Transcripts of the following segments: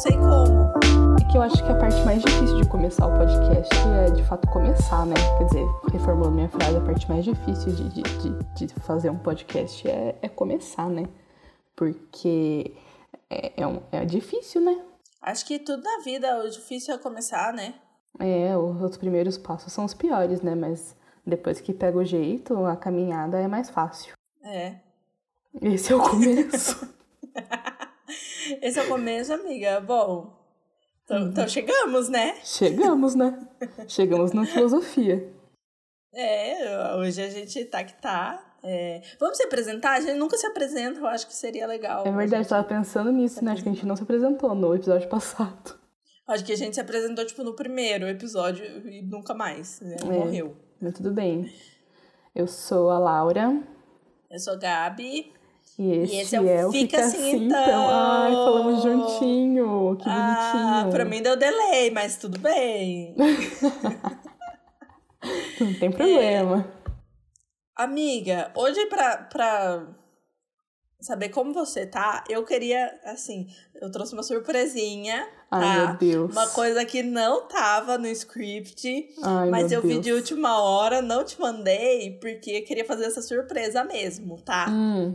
sei como. É que eu acho que a parte mais difícil de começar o podcast é de fato começar, né? Quer dizer, reformulando minha frase, a parte mais difícil de, de, de, de fazer um podcast é, é começar, né? Porque é, é, um, é difícil, né? Acho que tudo na vida, o difícil é começar, né? É, os primeiros passos são os piores, né? Mas depois que pega o jeito, a caminhada é mais fácil. É. Esse é o começo. Esse é o começo, amiga. Bom, então, então chegamos, né? Chegamos, né? Chegamos na filosofia. É, hoje a gente tá que tá. É... Vamos se apresentar? A gente nunca se apresenta, eu acho que seria legal. É verdade, eu tava pensando nisso, né? Acho que a gente não se apresentou no episódio passado. Acho que a gente se apresentou, tipo, no primeiro episódio e nunca mais, né? É. Morreu. Mas tudo bem. Eu sou a Laura. Eu sou Gabi. E esse, esse é o é o Fica Fica Assim, Assim, Então. então. Ai, falamos juntinho. Que Ah, bonitinho. pra mim deu delay, mas tudo bem. Não tem problema. Amiga, hoje pra, pra saber como você tá, eu queria, assim, eu trouxe uma surpresinha, Ai, tá? meu Deus. Uma coisa que não tava no script, Ai, mas eu vi Deus. de última hora, não te mandei, porque eu queria fazer essa surpresa mesmo, tá? Hum,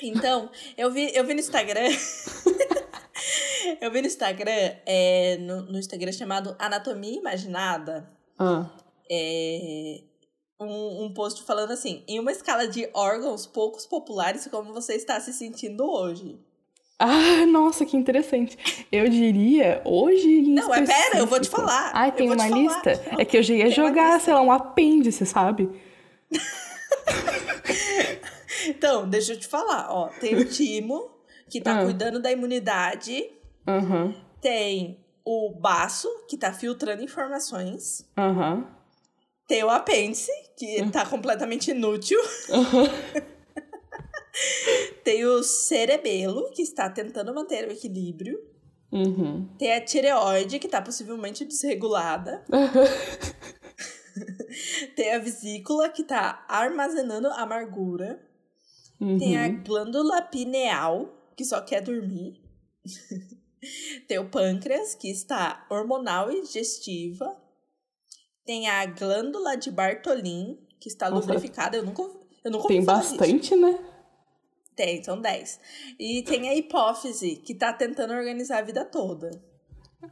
Então, eu vi, eu vi no Instagram. eu vi no Instagram, é, no, no Instagram chamado Anatomia Imaginada, ah. é, um, um post falando assim: em uma escala de órgãos poucos populares, como você está se sentindo hoje. Ah, nossa, que interessante. Eu diria, hoje em Não, mas pera, eu vou te falar. Ai, Eu tem uma falar. lista? É que eu já ia Tem jogar, sei lá, um apêndice, sabe? Então, deixa eu te falar: ó, tem o Timo, que tá Ah. cuidando da imunidade, Aham, tem o baço, que tá filtrando informações. aham. Tem o apêndice, que tá completamente inútil. Tem o cerebelo, que está tentando manter o equilíbrio. Uhum. Tem a tireoide, que está possivelmente desregulada. Tem a vesícula, que está armazenando amargura. Tem a Uhum. glândula pineal, que só quer dormir. Tem o pâncreas, que está hormonal e digestiva. Tem a glândula de Bartolin, que está Nossa. lubrificada. Eu nunca, eu nunca Tem bastante, né? Tem, são 10. E tem a hipófise, que tá tentando organizar a vida toda.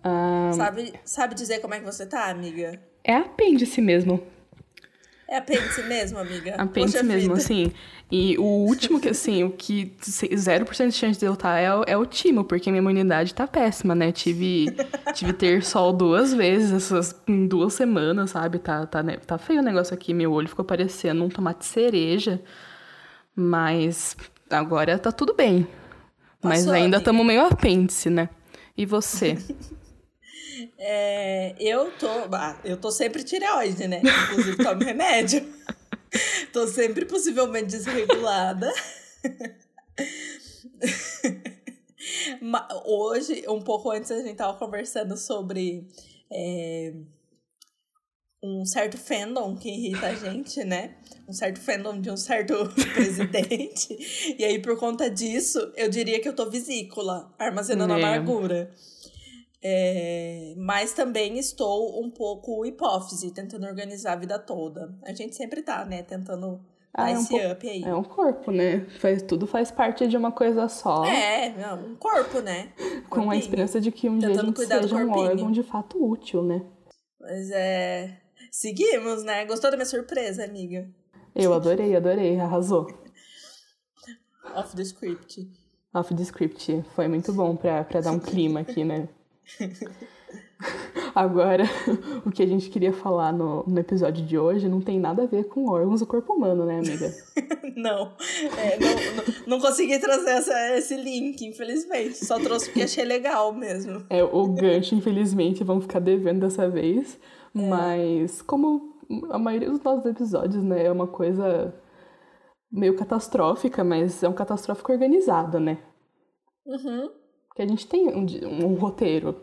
Ah, Sabe, sabe dizer como é que você tá, amiga? é apêndice mesmo. É apêndice mesmo, amiga? Apêndice Poxa mesmo, vida. assim. E o último que, assim, o que se- 0% de chance de eu estar é, o- é o timo, porque minha imunidade tá péssima, né? Tive, tive ter sol duas vezes essas, em duas semanas, sabe? Tá, tá, né? tá feio o negócio aqui, meu olho ficou parecendo um tomate cereja. Mas agora tá tudo bem. Mas Passou, ainda estamos meio apêndice, né? E você? É, eu tô. eu tô sempre tireoide, né? Inclusive, tomo remédio. tô sempre possivelmente desregulada. Hoje, um pouco antes, a gente tava conversando sobre é, um certo fandom que irrita a gente, né? Um certo fandom de um certo presidente. E aí, por conta disso, eu diria que eu tô vesícula, armazenando É. amargura. É, mas também estou um pouco hipófise, tentando organizar a vida toda. A gente sempre tá, né? Tentando Ah, dar é um esse up aí. É um corpo, né? Faz, tudo faz parte de uma coisa só. É, um corpo, né? Com a esperança de que um dia a Tentando gente seja um órgão de fato útil, né? Mas é. Seguimos, né? Gostou da minha surpresa, amiga? Eu adorei, adorei, arrasou. Off the script. Off the script, foi muito bom pra, pra dar um clima aqui, né? Agora, o que a gente queria falar no, no episódio de hoje não tem nada a ver com órgãos do corpo humano, né, amiga? Não, é, não, não, não consegui trazer essa, esse link, infelizmente. Só trouxe porque achei legal mesmo. É, o gancho, infelizmente, vamos ficar devendo dessa vez. Mas, como a maioria dos nossos episódios, né, é uma coisa meio catastrófica, mas é um catastrófico organizado, né? Uhum. Porque a gente tem um, um roteiro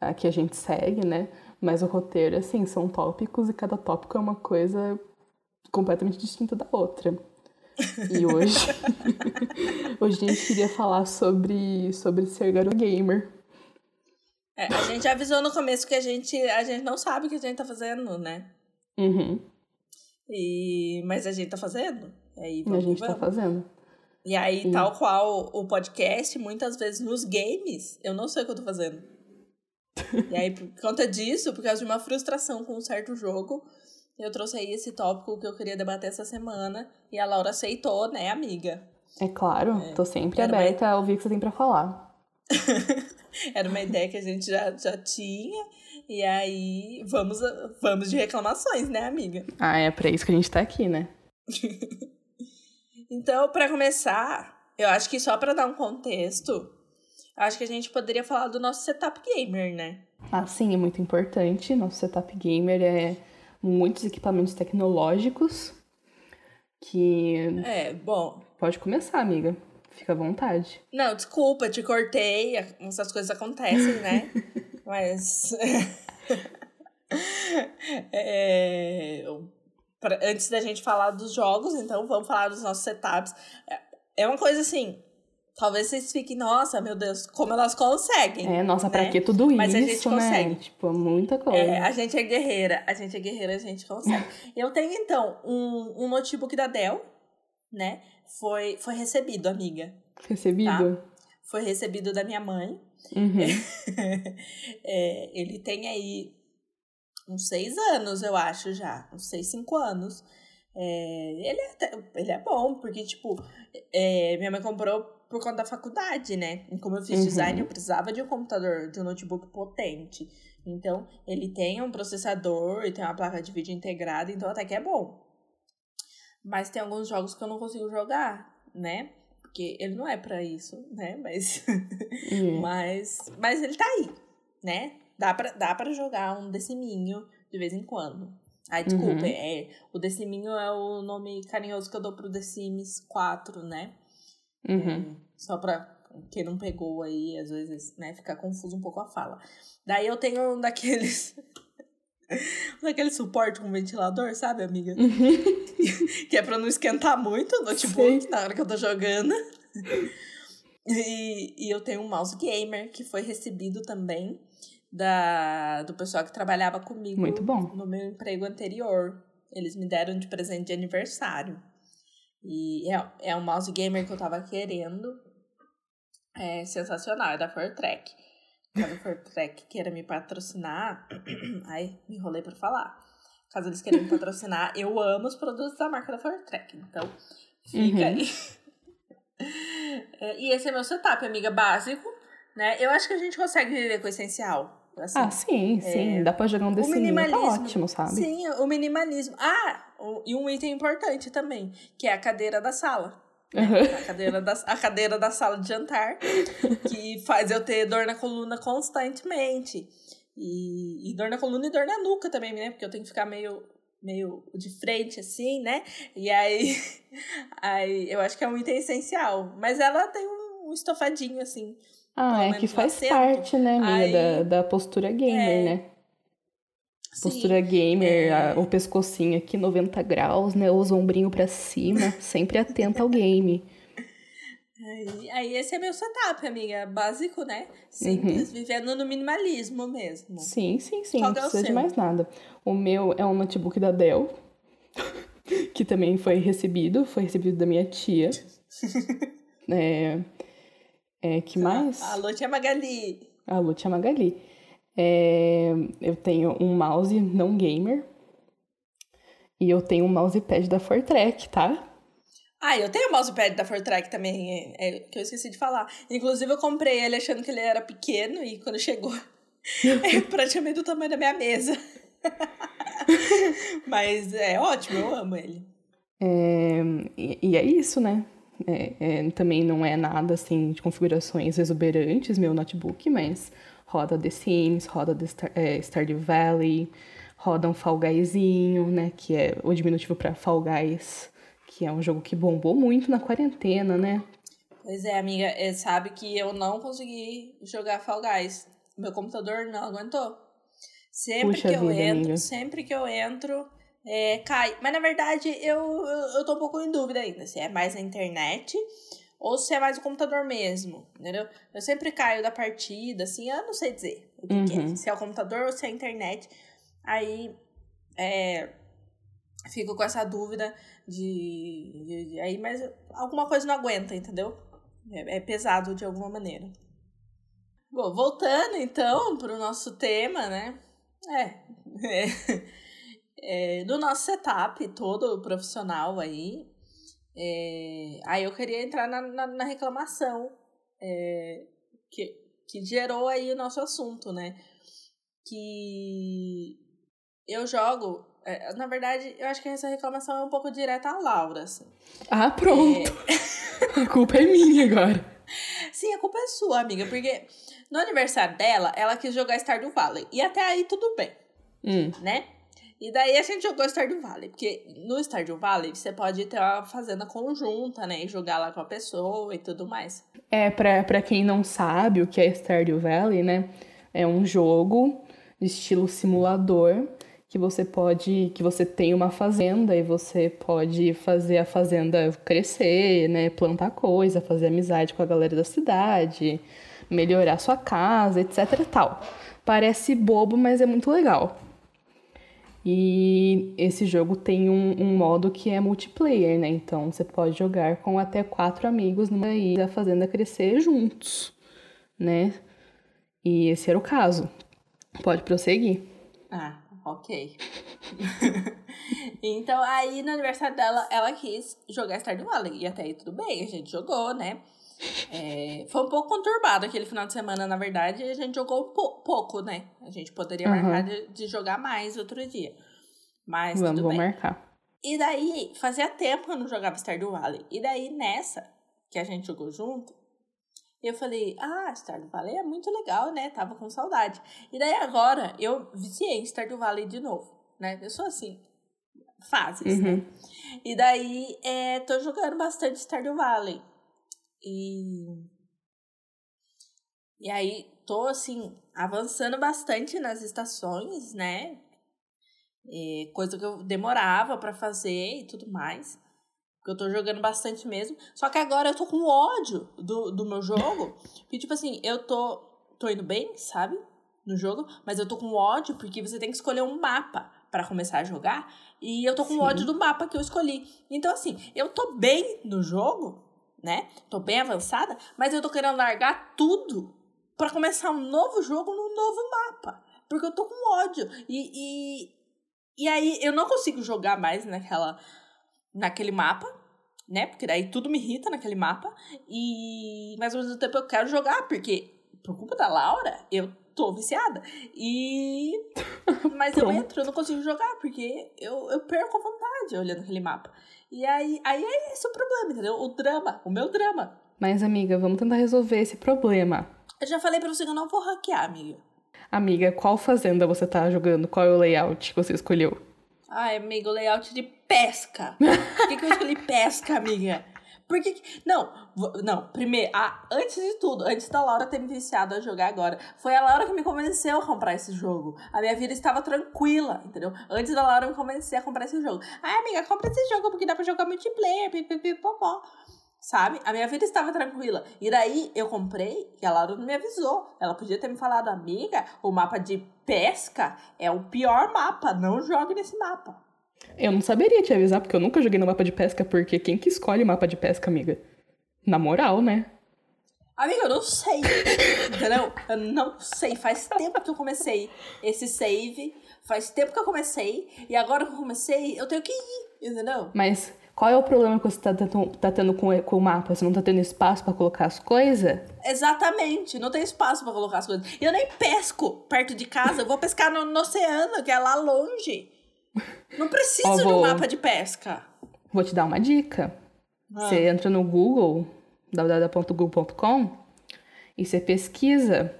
ah, que a gente segue, né? Mas o roteiro, assim, são tópicos e cada tópico é uma coisa completamente distinta da outra. E hoje, hoje a gente queria falar sobre, sobre ser gamer. É, a gente avisou no começo que a gente, a gente não sabe o que a gente tá fazendo, né? Uhum. E, mas a gente tá fazendo. E aí, E a vamos, gente tá vamos. fazendo. E aí, tal qual o podcast, muitas vezes nos games, eu não sei o que eu tô fazendo. e aí, por conta disso, por causa de uma frustração com um certo jogo, eu trouxe aí esse tópico que eu queria debater essa semana. E a Laura aceitou, né, amiga? É claro, tô sempre Era uma- aberta a ouvir o que você tem pra falar. Era uma ideia que a gente já, já tinha. E aí, vamos, vamos de reclamações, né, amiga? Ah, é pra isso que a gente tá aqui, né? Então, pra começar, eu acho que só pra dar um contexto, acho que a gente poderia falar do nosso setup gamer, né? Ah, sim, é muito importante. Nosso setup gamer é muitos equipamentos tecnológicos que É, bom. pode começar, amiga. Fica à vontade. Não, desculpa, te cortei, essas coisas acontecem, né? Mas. é, pra- antes da gente falar dos jogos, então vamos falar dos nossos setups. É- É uma coisa assim. Talvez vocês fiquem, nossa, meu Deus, como elas conseguem. É, nossa, pra né? que tudo Mas a gente isso, né? consegue. Tipo, muita coisa. É, a gente é guerreira, a gente é guerreira, a gente consegue. Eu tenho, então, um, um notebook da Dell, né? Foi, foi recebido, amiga. Recebido? Foi recebido da minha mãe. Uhum. É, ele tem aí uns seis anos, eu acho já. Uns seis, cinco anos. É, ele, é até- ele é bom, porque, tipo, é, minha mãe comprou por conta da faculdade, né? E como eu fiz Uhum. design, eu precisava de um computador, de um notebook potente. Então, ele tem um processador e tem uma placa de vídeo integrada, então até que é bom. Mas tem alguns jogos que eu não consigo jogar, né? Porque ele não é pra isso, né? Mas. Uhum. Mas, mas ele tá aí, né? Dá pra, dá pra jogar um deciminho de vez em quando. Ai, desculpa, Uhum. é, o deciminho é o nome carinhoso que eu dou pro The Sims 4, né? Uhum. Só pra quem não pegou aí, às vezes, né, ficar confuso um pouco a fala. Daí eu tenho um daqueles. daquele suporte com ventilador, sabe, amiga? que é pra não esquentar muito o notebook Sei. na hora que eu tô jogando. E, e eu tenho um mouse gamer que foi recebido também da, do pessoal que trabalhava comigo Muito bom. no meu emprego anterior. Eles me deram de presente de aniversário. E é, é um mouse gamer que eu tava querendo. É sensacional, é da Fortrek. Caso a Fortrek queira me patrocinar. Ai, me enrolei pra falar. Caso eles queiram me patrocinar, eu amo os produtos da marca da Fortrek. Então, fica Uhum. aí. É, e esse é meu setup, amiga, básico. Né? Eu acho que a gente consegue viver com o essencial. Assim. Ah, sim, sim. Dá pra jogar um desenho, tá minimalismo. ótimo, sabe? Sim, o minimalismo. Ah, o- e um item importante também, que é a cadeira da sala. né? Uhum. A, cadeira da, a cadeira da sala de jantar, que faz eu ter dor na coluna constantemente. E, e dor na coluna e dor na nuca também, né? Porque eu tenho que ficar meio, meio de frente, assim, né? E aí, aí eu acho que é um item essencial. Mas ela tem um, um estofadinho, assim. Ah, é que faz parte, né, amiga, Aí- da, da postura gamer, É. né? Sim. Postura gamer, É. o pescocinho aqui 90 graus, né? Os ombrinhos pra cima, sempre atenta ao game. Aí, aí esse é meu setup, amiga. Básico, né? Simples, vivendo no minimalismo mesmo. Sim, sim, sim, Qual não o precisa de mais nada. O meu é um notebook da Dell, que também foi recebido, foi recebido da minha tia. é, é, que mais? Alô, tia Magali. Alô, tia Magali. É, eu tenho um mouse não gamer. E eu tenho um mousepad da Fortrek, tá? Ah, eu tenho o mousepad da Fortrek também, é, é, que eu esqueci de falar. Inclusive, eu comprei ele achando que ele era pequeno e quando chegou, é praticamente do tamanho da minha mesa. Mas é ótimo, eu amo ele. É, e, e é isso, né? É, é, também não é nada assim de configurações exuberantes, meu notebook, mas roda The Sims, roda The Star, é, Stardew Valley, roda um Fall Guyzinho, né? Que é o diminutivo para Fall Guys, que é um jogo que bombou muito na quarentena, né? Pois é, amiga, é, sabe que eu não consegui jogar Fall Guys. Meu computador não aguentou. Sempre Puxa que eu vida, entro, amiga. sempre que eu entro, é, cai. Mas na verdade, eu, eu, eu tô um pouco em dúvida ainda. Se é mais a internet ou se é mais o computador mesmo, entendeu? Eu sempre caio da partida, assim, eu não sei dizer o que, Uhum. que é, se é o computador ou se é a internet. Aí, é, fico com essa dúvida de, de, de- aí, mas alguma coisa não aguenta, entendeu? É, é pesado de alguma maneira. Bom, voltando então para o nosso tema, né? É, é, do nosso setup todo profissional aí. É, aí eu queria entrar na, na, na reclamação é, que, que gerou aí o nosso assunto, né? Que eu jogo. é, na verdade, eu acho que essa reclamação é um pouco direta à Laura, assim. Ah, pronto. A culpa é minha agora. Sim, a culpa é sua, amiga, porque no aniversário dela, ela quis jogar Stardew Valley. E até aí tudo bem, Hum. né? E daí a gente jogou Stardew Valley, porque no Stardew Valley você pode ter uma fazenda conjunta, né? E jogar lá com a pessoa e tudo mais. É, pra, pra quem não sabe o que é Stardew Valley, né? É um jogo de estilo simulador que você pode. que você tem uma fazenda e você pode fazer a fazenda crescer, né? Plantar coisa, fazer amizade com a galera da cidade, melhorar sua casa, etc tal. Parece bobo, mas é muito legal. E esse jogo tem um, um modo que é multiplayer, né? Então você pode jogar com até quatro amigos numa ilha fazendo a crescer juntos, né? E esse era o caso. Pode prosseguir. Ah, ok. então, aí no aniversário dela, ela quis jogar Stardew Valley. E até aí tudo bem, a gente jogou, né? É, foi um pouco conturbado aquele final de semana, na verdade, a gente jogou pou- pouco, né? A gente poderia Uhum. marcar de, de jogar mais outro dia. Mas Vamos, tudo bem. marcar. E daí, fazia tempo que eu não jogava Stardew Valley. E daí, nessa que a gente jogou junto, eu falei, ah, Stardew Valley é muito legal, né? Tava com saudade. E daí agora, eu viciei em Stardew Valley de novo, né? Eu sou assim, fases, né? Uhum. E daí, é, tô jogando bastante Stardew Valley. E... E aí, tô, assim, avançando bastante nas estações, né? É, coisa que eu demorava pra fazer e tudo mais. Porque eu tô jogando bastante mesmo. Só que agora eu tô com ódio do, do meu jogo. Porque, tipo assim, eu tô, tô indo bem, sabe? No jogo. Mas eu tô com ódio porque você tem que escolher um mapa pra começar a jogar. E eu tô com Sim. ódio do mapa que eu escolhi. Então, assim, eu tô bem no jogo, né? Tô bem avançada. Mas eu tô querendo largar tudo pra começar um novo jogo num novo mapa. Porque eu tô com ódio. E, e, e aí eu não consigo jogar mais naquela, naquele mapa, né? Porque daí tudo me irrita naquele mapa. E mas ao mesmo tempo eu quero jogar, porque por culpa da Laura, eu tô viciada. E. Mas eu entro, eu não consigo jogar, porque eu, eu perco a vontade olhando aquele mapa. E aí, aí é esse o problema, entendeu? O drama, o meu drama. Mas, amiga, vamos tentar resolver esse problema. Eu já falei pra você que eu não vou hackear, amiga. Amiga, qual fazenda você tá jogando? Qual é o layout que você escolheu? Ai, amigo, layout de pesca. Por que, que eu escolhi pesca, amiga? Por que. que- Não, não, primeiro, ah, antes de tudo, antes da Laura ter me viciado a jogar agora, foi a Laura que me convenceu a comprar esse jogo. A minha vida estava tranquila, entendeu? Antes da Laura me convencer a comprar esse jogo. Ai, amiga, compra esse jogo porque dá pra jogar multiplayer, pipipipopó. Sabe? A minha vida estava tranquila. E daí eu comprei e a Laura não me avisou. Ela podia ter me falado, amiga, o mapa de pesca é o pior mapa. Não jogue nesse mapa. Eu não saberia te avisar, porque eu nunca joguei no mapa de pesca, porque quem que escolhe mapa de pesca, amiga? Na moral, né? Amiga, eu não sei. Entendeu? Eu não sei. Faz tempo que eu comecei esse save. Faz tempo que eu comecei. E agora que eu comecei, eu tenho que ir. Entendeu? Mas qual é o problema que você tá tendo, tá tendo com, com o mapa? Você não tá tendo espaço pra colocar as coisas? Exatamente. Não tem espaço pra colocar as coisas. E eu nem pesco perto de casa. Eu vou pescar no, no oceano, que é lá longe. Não preciso Ó, de um vou- mapa de pesca. Vou te dar uma dica. Ah. Você entra no Google, www.google.com, e você pesquisa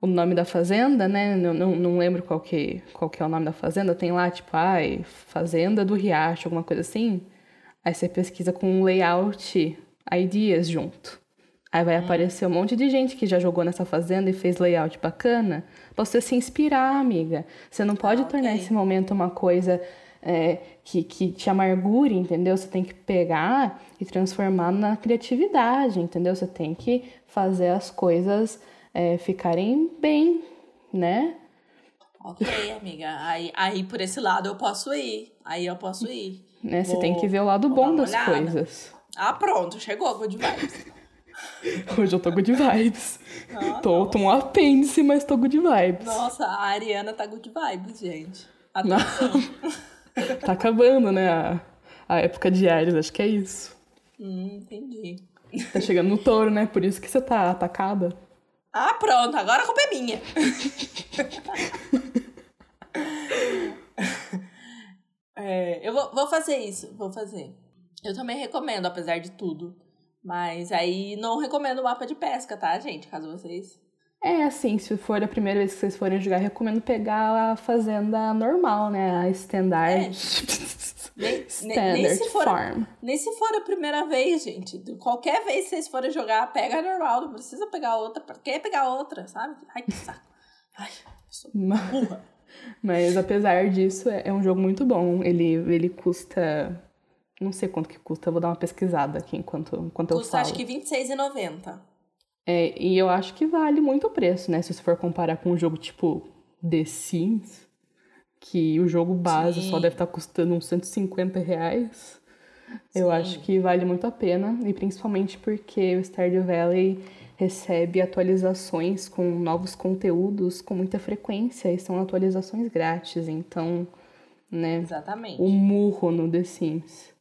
o nome da fazenda, né? Não, não, não lembro qual que, qual que é o nome da fazenda. Tem lá, tipo, ai, Fazenda do Riacho, alguma coisa assim. Aí você pesquisa com um layout ideas junto. Aí vai aparecer um monte de gente que já jogou nessa fazenda e fez layout bacana pra você se inspirar, amiga. Você não pode Ah, tornar ok. esse momento uma coisa é, que, que te amargure, entendeu? Você tem que pegar e transformar na criatividade, entendeu? Você tem que fazer as coisas é, ficarem bem, né? Ok, amiga. Aí, aí por esse lado eu posso ir. Aí eu posso ir. Né? Você tem que ver o lado bom das olhada. coisas. Ah, pronto, chegou good vibes. Hoje eu tô good vibes. Ah, tô, tô um apêndice, mas tô good vibes. Nossa, a Ariana tá good vibes, gente. tá acabando, né? A, a época de Ares, acho que é isso. Hum, entendi. Tá chegando no touro, né? Por isso que você tá atacada. Ah, pronto, agora a culpa é minha. é, eu vou, vou fazer isso, vou fazer. Eu também recomendo, apesar de tudo. Mas aí não recomendo o mapa de pesca, tá, gente? Caso vocês. É, assim, se for a primeira vez que vocês forem jogar, recomendo pegar a fazenda normal, né? A standard. É. nem, standard nem, se for, farm. Nem se for a primeira vez, gente. Qualquer vez que vocês forem jogar, pega a normal. Não precisa pegar outra. Quer pegar outra, sabe? Ai, que saco. Ai, sou burra. Mas apesar disso, é, é um jogo muito bom. Ele, ele custa não sei quanto que custa, vou dar uma pesquisada aqui enquanto, enquanto custa, eu falo. Custa acho que R$26,90. É, e eu acho que vale muito o preço, né? Se você for comparar com um jogo tipo The Sims, que o jogo base Sim. só deve estar tá custando uns 150 reais. Sim. Eu acho que vale muito a pena, e principalmente porque o Stardew Valley recebe atualizações com novos conteúdos com muita frequência, e são atualizações grátis, então, né? Exatamente. O murro no The Sims.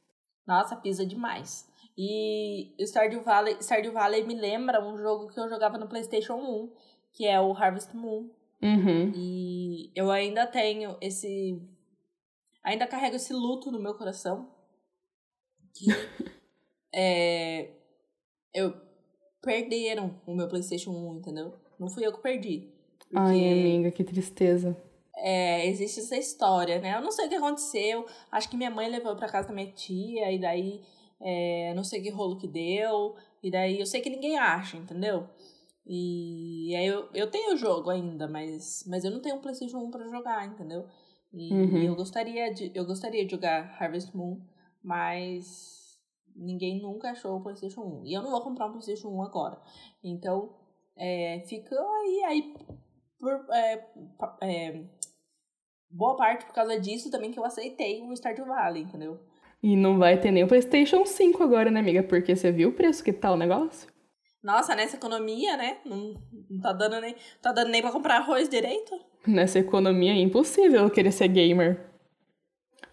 Nossa, pisa demais. E Stardew Valley, Stardew Valley me lembra um jogo que eu jogava no PlayStation 1, que é o Harvest Moon. Uhum. E eu ainda tenho esse. Ainda carrego esse luto no meu coração. Que é, eu perderam o meu PlayStation 1, entendeu? Não fui eu que perdi. Porque... Ai, amiga, que tristeza. É, existe essa história, né? Eu não sei o que aconteceu. Acho que minha mãe levou para casa da minha tia, e daí é, não sei que rolo que deu. E daí eu sei que ninguém acha, entendeu? E aí eu, eu tenho o jogo ainda, mas, mas eu não tenho um PlayStation 1 para jogar, entendeu? E uhum. eu gostaria de eu gostaria de jogar Harvest Moon, mas ninguém nunca achou o PlayStation 1. E eu não vou comprar um PlayStation 1 agora. Então, é, fica aí aí por, é, é, boa parte por causa disso também que eu aceitei o Stardew Valley, entendeu? E não vai ter nem o PlayStation 5 agora, né, amiga? Porque você viu o preço que tá o negócio? Nossa, nessa economia, né? Não, não tá dando nem, tá dando nem pra comprar arroz direito. Nessa economia é impossível querer ser gamer.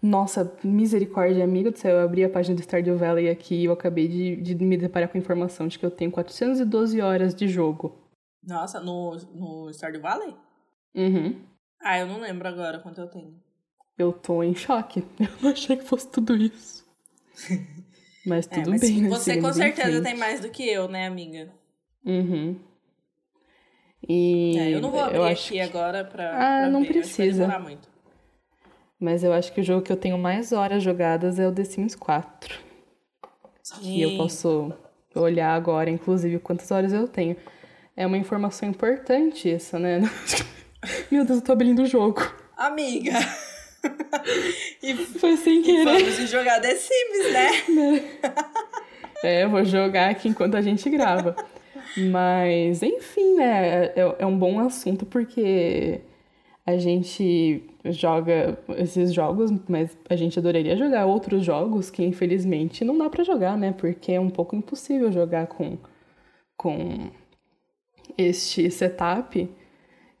Nossa, misericórdia, amiga do céu. Eu abri a página do Stardew Valley aqui e eu acabei de, de me deparar com a informação de que eu tenho 412 horas de jogo. Nossa, no, no Stardew Valley? Uhum. Ah, eu não lembro agora quanto eu tenho. Eu tô em choque. Eu não achei que fosse tudo isso. Mas é, tudo é, mas bem, né? Você com certeza tem mais do que eu, né, amiga? Uhum. E é, eu não vou abrir eu aqui que... agora pra. Ah, pra não ver. precisa. Vai muito. Mas eu acho que o jogo que eu tenho mais horas jogadas é o The Sims 4. Sim. Que eu posso olhar agora, inclusive, quantas horas eu tenho. É uma informação importante isso, né? Meu Deus, eu tô abrindo o jogo. Amiga! e foi sem querer. Vamos jogar The Sims, né? é, eu vou jogar aqui enquanto a gente grava. Mas, enfim, né? É, é um bom assunto porque a gente joga esses jogos, mas a gente adoraria jogar outros jogos que infelizmente não dá para jogar, né? Porque é um pouco impossível jogar com, com este setup.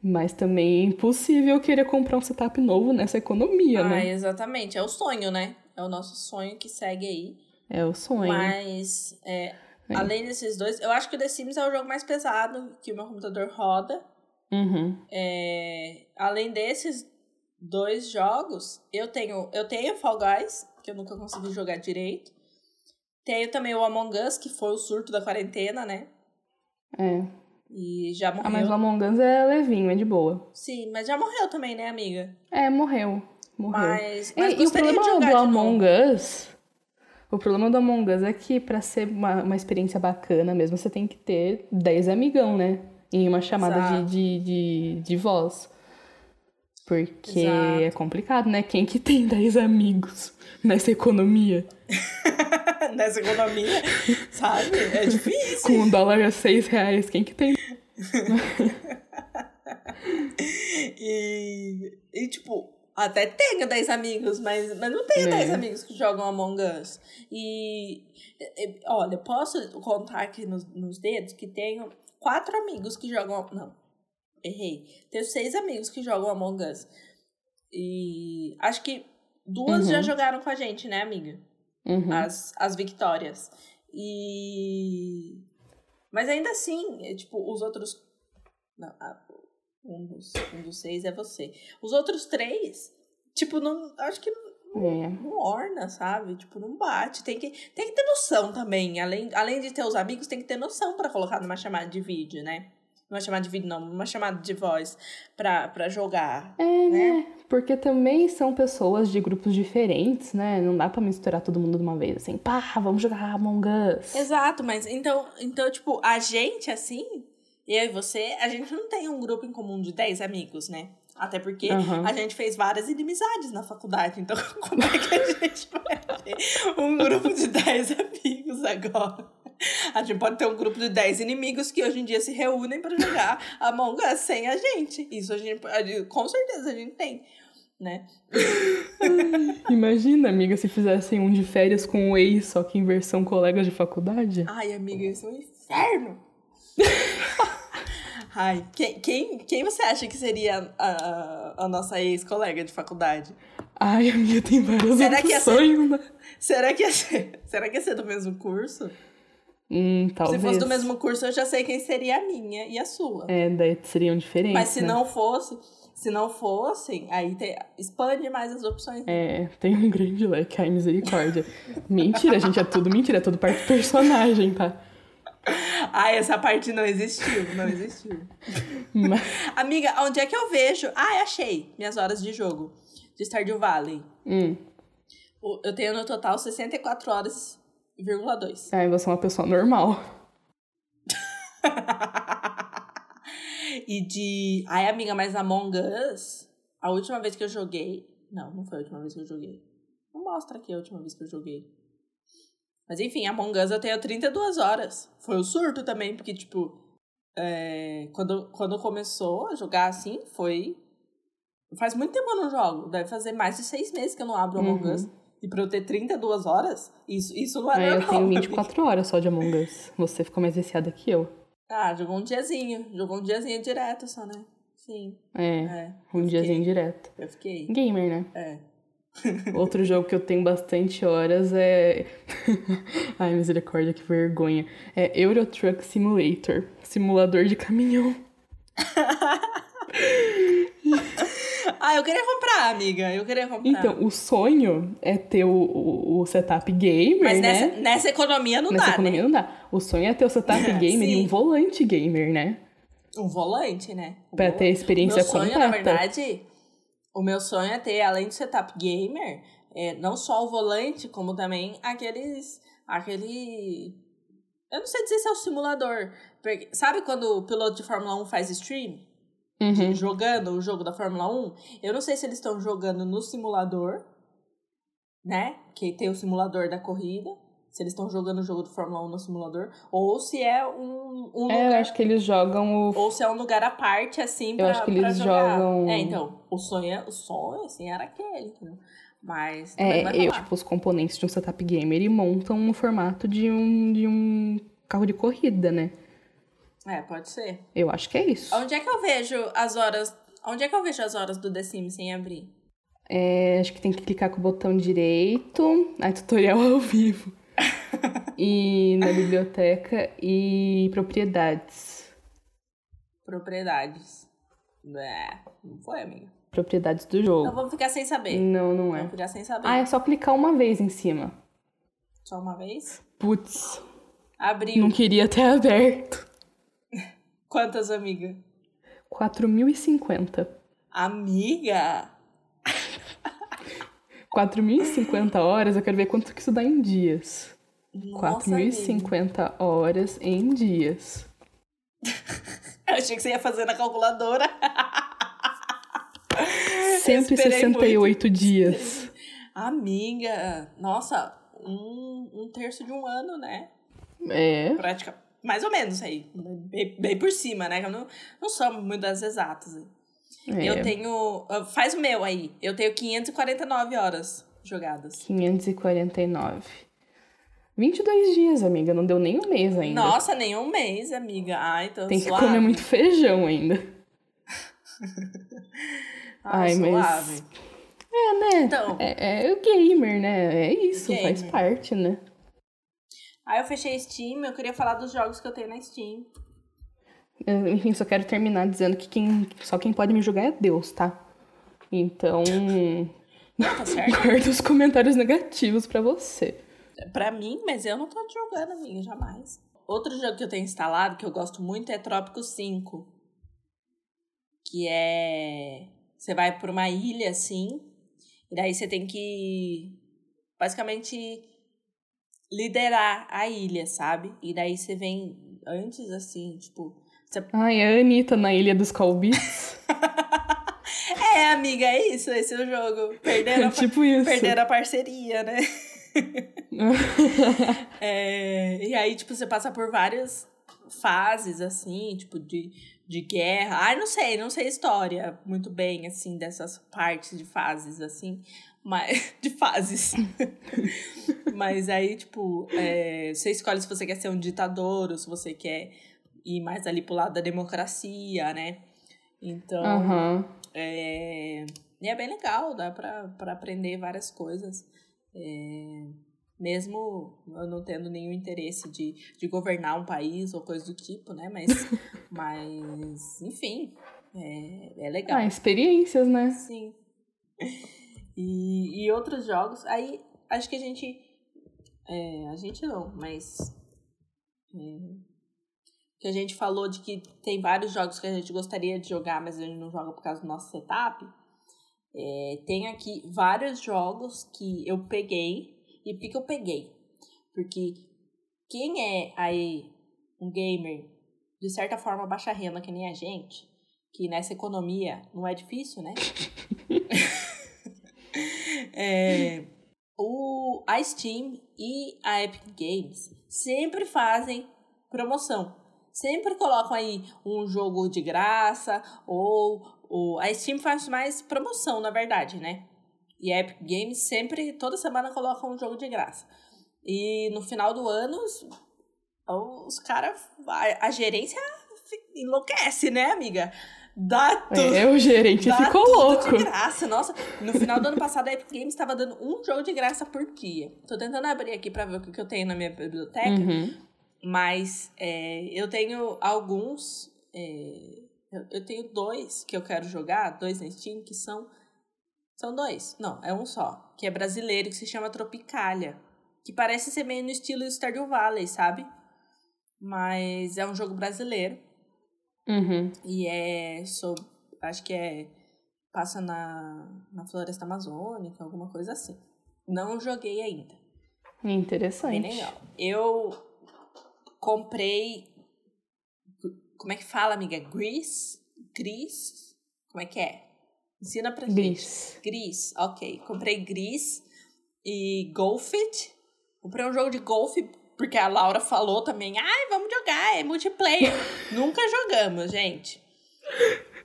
Mas também é impossível querer comprar um setup novo nessa economia, ah, né? exatamente. É o sonho, né? É o nosso sonho que segue aí. É o sonho. Mas, é, é. além desses dois, eu acho que o The Sims é o jogo mais pesado que o meu computador roda. Uhum. É, além desses dois jogos, eu tenho, eu tenho Fall Guys, que eu nunca consegui jogar direito. Tenho também o Among Us, que foi o surto da quarentena, né? É. E já morreu. Ah, mas o Among Us é levinho, é de boa. Sim, mas já morreu também, né, amiga? É, morreu. Morreu. Mas, mas e, e o problema do Among Us. O problema do Among Us é que pra ser uma, uma experiência bacana mesmo, você tem que ter 10 amigão, né? Em uma chamada de, de, de, de voz. Porque Exato. é complicado, né? Quem que tem 10 amigos nessa economia? Nessa economia, sabe? É difícil. Com um dólar a 6 reais, quem que tem? E, e tipo, até tenho 10 amigos, mas, mas não tenho É. 10 amigos que jogam Among Us. E, e, olha, posso contar aqui nos, nos dedos que tenho quatro amigos que jogam. Não, errei. Tenho seis amigos que jogam Among Us. E acho que duas Uhum. já jogaram com a gente, né, amiga? Uhum. as, as vitórias. E. Mas ainda assim, é, tipo, os outros. Não, um, dos, um dos seis é você. Os outros três, tipo, não. Acho que É. não orna, sabe? Tipo, não bate. Tem que, tem que ter noção também. Além, além de ter os amigos, tem que ter noção pra colocar numa chamada de vídeo, né? Numa chamada de vídeo, não, numa chamada de voz pra, pra jogar. É, né? Porque também são pessoas de grupos diferentes, né? Não dá pra misturar todo mundo de uma vez, assim, pá, vamos jogar Among Us. Exato, mas então, então, tipo, a gente, assim, eu e você, a gente não tem um grupo em comum de 10 amigos, né? Até porque Aham. a gente fez várias inimizades na faculdade. Então, como é que a gente vai ter um grupo de 10 amigos agora? A gente pode ter um grupo de 10 inimigos que hoje em dia se reúnem pra jogar Among Us sem a gente. Isso a gente, com certeza a gente tem, né? Imagina, amiga, se fizessem um de férias com o ex, só que em versão colegas de faculdade. Ai, amiga, isso é um inferno. Ai, quem, quem, quem você acha que seria a, a nossa ex-colega de faculdade? Ai, amiga, tem várias Será que ia ser- opções, né? Será que ia ser, será que ia ser do mesmo curso? Hum, talvez. Se fosse do mesmo curso, eu já sei quem seria a minha e a sua. É, daí seriam diferentes, Mas se né? não fosse, se não fossem, aí tem, expande mais as opções. É, tem um grande leque, ai, misericórdia. mentira, gente, é tudo mentira, é tudo parte do personagem, tá? Ah, essa parte não existiu, não existiu. Mas, Amiga, onde é que eu vejo? Ah, achei minhas horas de jogo de Stardew Valley. hum, Eu tenho no total 64 horas, vírgula 2. ai, você é uma pessoa normal. e de. Ai, amiga, mas Among Us, a última vez que eu joguei. Não, não foi a última vez que eu joguei. Não mostra aqui a última vez que eu joguei. Mas enfim, Among Us eu tenho 32 horas. Foi o surto também, porque, tipo. é, quando, quando começou a jogar assim, foi. Faz muito tempo que eu não jogo. Deve fazer mais de seis meses que eu não abro Among Uhum. Us. E pra eu ter 32 horas, isso, isso não é eu normal. tenho amiga. 24 horas só de Among Us. Você ficou mais viciada que eu. Ah, jogou um diazinho. Jogou um diazinho direto só, né? Sim. É, É. um eu diazinho direto. Eu fiquei. Gamer, né? É. Outro jogo que eu tenho bastante horas é. Ai, misericórdia, que vergonha. É Euro Truck Simulator simulador de caminhão. Ah, eu queria comprar, amiga. Eu queria comprar. Então, o sonho é ter o, o, o setup gamer, Mas né? nessa, nessa economia não Nessa dá, economia né? não dá. O sonho é ter o setup gamer e um volante gamer, né? Um volante, né? Um Pra ter volante. experiência o meu sonho, completa. na verdade, o meu sonho é ter, além do setup gamer, é, não só o volante, como também aqueles. aquele. Eu não sei dizer se é o simulador. Porque, sabe quando o piloto de Fórmula 1 faz stream? Uhum. jogando o jogo da Fórmula 1, eu não sei se eles estão jogando no simulador, né? Que tem o simulador da corrida. Se eles estão jogando o jogo do Fórmula 1 no simulador, ou se é um, um É, eu lugar. acho que eles jogam o. Ou se é um lugar à parte, assim, Eu pra, acho que eles jogam- É, então, o sonho, é- o sonho, assim, era aquele, entendeu? Mas É, eu, tipo, os componentes de um setup gamer e montam no formato de um, de um carro de corrida, né? É, pode ser. Eu acho que é isso. Onde é que eu vejo as horas... Onde é que eu vejo as horas do The Sims sem abrir? É, acho que tem que clicar com o botão direito. Aí, tutorial ao vivo. e na biblioteca e propriedades. Propriedades. É, não foi, amiga. Propriedades do Então jogo. vamos ficar sem saber. Não, não Vamos é. ficar sem saber. Ah, é só clicar uma vez em cima. Só uma vez? Putz, Abriu. não queria ter aberto. Quantas, amiga? 4.050. Amiga? 4.050 horas, eu quero ver quanto que isso dá em dias. Nossa, amiga. 4.050 horas em dias. Eu achei que você ia fazer na calculadora. 168 dias. Amiga, nossa, um, um terço de um ano, né? É. Prática, mais ou menos aí. Bem, bem por cima, né? Eu não, não sou muito das exatas. É. Eu tenho. Faz o meu aí. Eu tenho 549 horas jogadas. 549. 22 dias, amiga. Não deu nem um mês ainda. Nossa, nem um mês, amiga. Ai, tô Tem suave. que comer muito feijão ainda. Ai, Ai mas. É, né? Então, é, é o gamer, né? É isso, gamer. faz parte, né? Aí eu fechei Steam, eu queria falar dos jogos que eu tenho na Steam. Enfim, só quero terminar dizendo que quem, só quem pode me julgar é Deus, tá? Então. Não, tá certo. Guarda os comentários negativos para você. Pra mim, mas eu não tô te jogando, amiga, jamais. Outro jogo que eu tenho instalado, que eu gosto muito, é Trópico 5. Que é. Você vai por uma ilha assim, e daí você tem que basicamente liderar a ilha, sabe? E daí você vem antes assim, tipo. Você... Ai, a Anitta na Ilha dos Calbits. é, amiga, é isso, esse é o jogo. Perderam, a, tipo isso. perderam a parceria, né? é, e aí, tipo, você passa por várias fases, assim, tipo, de, de guerra. Ai, não sei, não sei a história muito bem, assim, dessas partes de fases, assim. Mas, de fases. mas aí, tipo, é, você escolhe se você quer ser um ditador ou se você quer ir mais ali pro lado da democracia, né? Então, uhum. é, é bem legal, dá pra, pra aprender várias coisas. É, mesmo eu não tendo nenhum interesse de, de governar um país ou coisa do tipo, né? Mas, mas enfim, é, é legal. Ah, experiências, né? Sim. E, e outros jogos, aí acho que a gente. É, a gente não, mas. É, que a gente falou de que tem vários jogos que a gente gostaria de jogar, mas a gente não joga por causa do nosso setup. É, tem aqui vários jogos que eu peguei. E por que, eu peguei? Porque quem é aí um gamer de certa forma baixa renda que nem a gente, que nessa economia não é difícil, né? é, o, a Steam e a Epic Games sempre fazem promoção. Sempre colocam aí um jogo de graça ou o, a Steam faz mais promoção, na verdade, né? E a Epic Games sempre, toda semana, coloca um jogo de graça. E no final do ano, os, os caras, a, a, gerência enlouquece, né, amiga? Dá tudo. É, o gerente ficou louco. de graça. Nossa, no final do ano passado a Epic Games estava dando um jogo de graça por dia. Tô tentando abrir aqui para ver o que eu tenho na minha biblioteca. Uhum. Mas é, eu tenho alguns. É, eu, eu tenho dois que eu quero jogar, dois na Steam, que são. São dois. Não, é um só. Que é brasileiro, que se chama Tropicália. Que parece ser meio no estilo Stardew Valley, sabe? Mas é um jogo brasileiro. Uhum. E é sobre. Acho que é. Passa na, na floresta amazônica, alguma coisa assim. Não joguei ainda. Interessante. Bem legal. Eu comprei como é que fala, amiga? Gris? Gris? Como é que é? Ensina pra Gris. gente. Gris, ok. Comprei Gris e Golfit. Comprei um jogo de golfe porque a Laura falou também. Ai, vamos jogar, é multiplayer. Nunca jogamos, gente.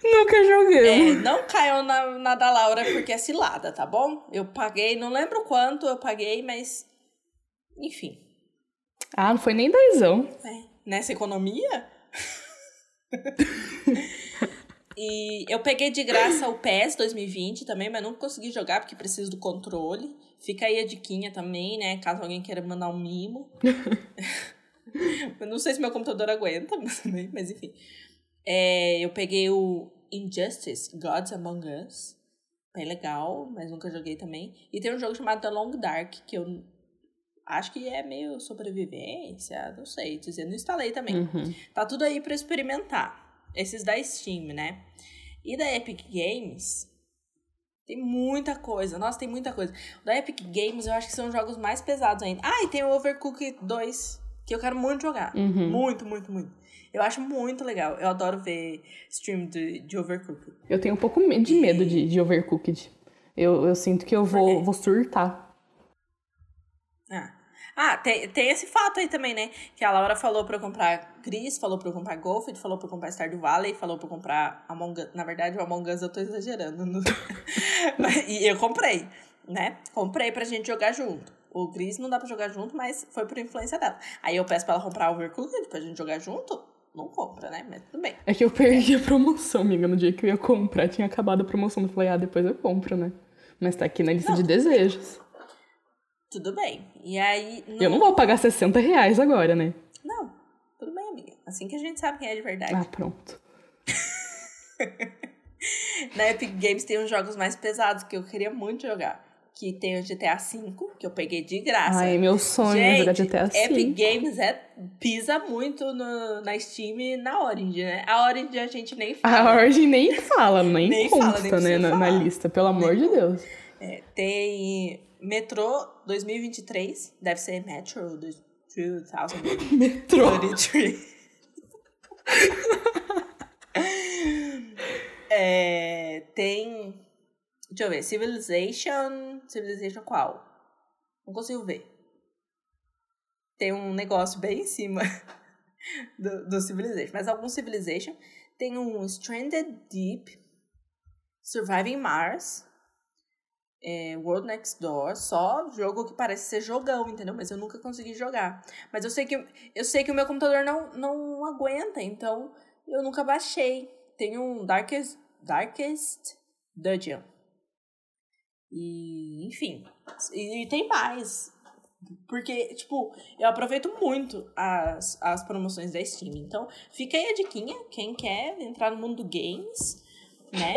Nunca jogamos. É, não caiam na, na da Laura porque é cilada, tá bom? Eu paguei, não lembro quanto eu paguei, mas. Enfim. Ah, não foi nem dezão. É, nessa economia? e eu peguei de graça o PES 2020 também, mas não consegui jogar porque preciso do controle. Fica aí a diquinha também, né? Caso alguém queira mandar um mimo. eu não sei se meu computador aguenta, mas, enfim. É, eu peguei o Injustice, Gods Among Us. É legal, mas nunca joguei também. E tem um jogo chamado The Long Dark, que eu acho que é meio sobrevivência, não sei, dizendo, não instalei também. Uhum. Tá tudo aí para experimentar. Esses da Steam, né? E da Epic Games, tem muita coisa. Nossa, tem muita coisa. O da Epic Games, eu acho que são jogos mais pesados ainda. Ah, e tem o Overcooked 2, que eu quero muito jogar. Uhum. Muito, muito, muito. Eu acho muito legal. Eu adoro ver stream de, de Overcooked. Eu tenho um pouco de medo de, de Overcooked. Eu, eu sinto que eu vou, vou surtar. Ah. Ah, tem, tem esse fato aí também, né? Que a Laura falou pra eu comprar Gris, falou pra eu comprar Golf, falou pra eu comprar Stardew Valley, falou pra eu comprar Among Us. Na verdade, o Among Us eu tô exagerando. No... e eu comprei, né? Comprei pra gente jogar junto. O Gris não dá pra jogar junto, mas foi por influência dela. Aí eu peço pra ela comprar Overcooked pra gente jogar junto. Não compra, né? Mas tudo bem. É que eu perdi a promoção, amiga. No dia que eu ia comprar, tinha acabado a promoção. Eu falei, ah, depois eu compro, né? Mas tá aqui na lista Não. de desejos. Tudo bem. E aí. Eu não vou pagar 60 reais agora, né? Não, tudo bem, amiga. Assim que a gente sabe quem é de verdade. Ah, pronto. Na Epic Games tem uns jogos mais pesados que eu queria muito jogar. Que tem o GTA V, que eu peguei de graça. Ai, meu sonho é jogar Gente, GTA V. Epic Games é, pisa muito no, na Steam e na Origin, né? A Origin a gente nem fala. A Origin nem fala, nem, Nem fala, consta, nem né, na, na lista, pelo amor de Deus. É, tem Metro 2023, deve ser Metro 2023. Metrô. é, tem. Deixa eu ver. Civilization. Civilization qual? Não consigo ver. Tem um negócio bem em cima do, do Civilization. Mas algum Civilization. Tem um Stranded Deep. Surviving Mars. É, World Next Door. Só jogo que parece ser jogão, entendeu? Mas eu nunca consegui jogar. Mas eu sei que, eu sei que o meu computador não, não aguenta, então eu nunca baixei. Tem um Darkest, Darkest Dungeon. E, enfim. E, e tem mais. Porque, tipo, eu aproveito muito as, as promoções da Steam. Então, fica aí a diquinha. Quem quer entrar no mundo do games, né?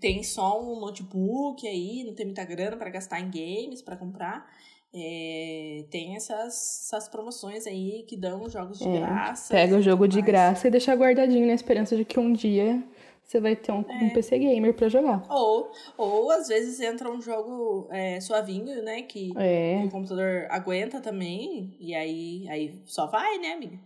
Tem só um notebook aí, não tem muita grana para gastar em games, para comprar. É, tem essas, essas promoções aí que dão jogos de É, graça. Pega o e jogo de mais. graça e deixa guardadinho na esperança de que um dia você vai ter um, É. um PC gamer pra jogar. Ou, ou às vezes entra um jogo é, suavinho, né? Que É. o computador aguenta também. E aí, aí só vai, né, amiga?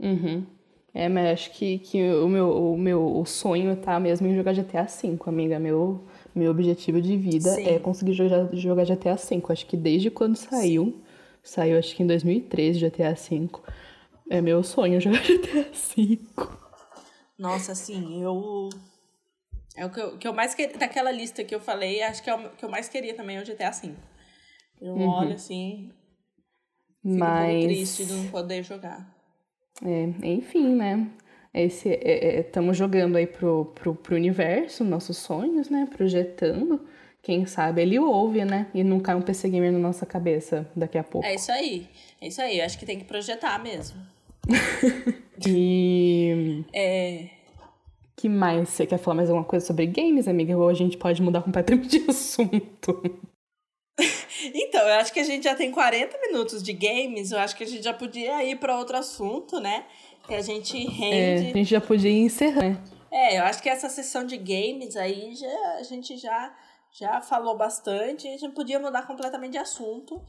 Uhum. É, mas acho que, que o, meu, o meu o sonho tá mesmo em jogar GTA V, amiga. Meu, meu objetivo de vida Sim. é conseguir jogar, jogar GTA V. Acho que desde quando saiu, saiu acho que em 2013 GTA V, é meu sonho jogar GTA V. Nossa, assim, eu. É o que eu, que eu mais queria. Daquela lista que eu falei, acho que é o que eu mais queria também é o GTA V. Eu Uhum. olho assim, fico um pouco Mas. triste de não poder jogar. É, enfim, né? Esse, estamos jogando aí pro, pro, pro universo, nossos sonhos, né? Projetando. Quem sabe ele ouve, né? E não cai um PC Gamer na nossa cabeça daqui a pouco. É isso aí. É isso aí. Eu acho que tem que projetar mesmo. E. É. que mais? Você quer falar mais alguma coisa sobre games, amiga? Ou a gente pode mudar completamente de assunto? Então, eu acho que a gente já tem 40 minutos de games. Eu acho que a gente já podia ir para outro assunto, né? Que a gente É, a rende. gente já podia encerrar, né? É, eu acho que essa sessão de games aí já, a gente já, já falou bastante. A gente podia mudar completamente de assunto.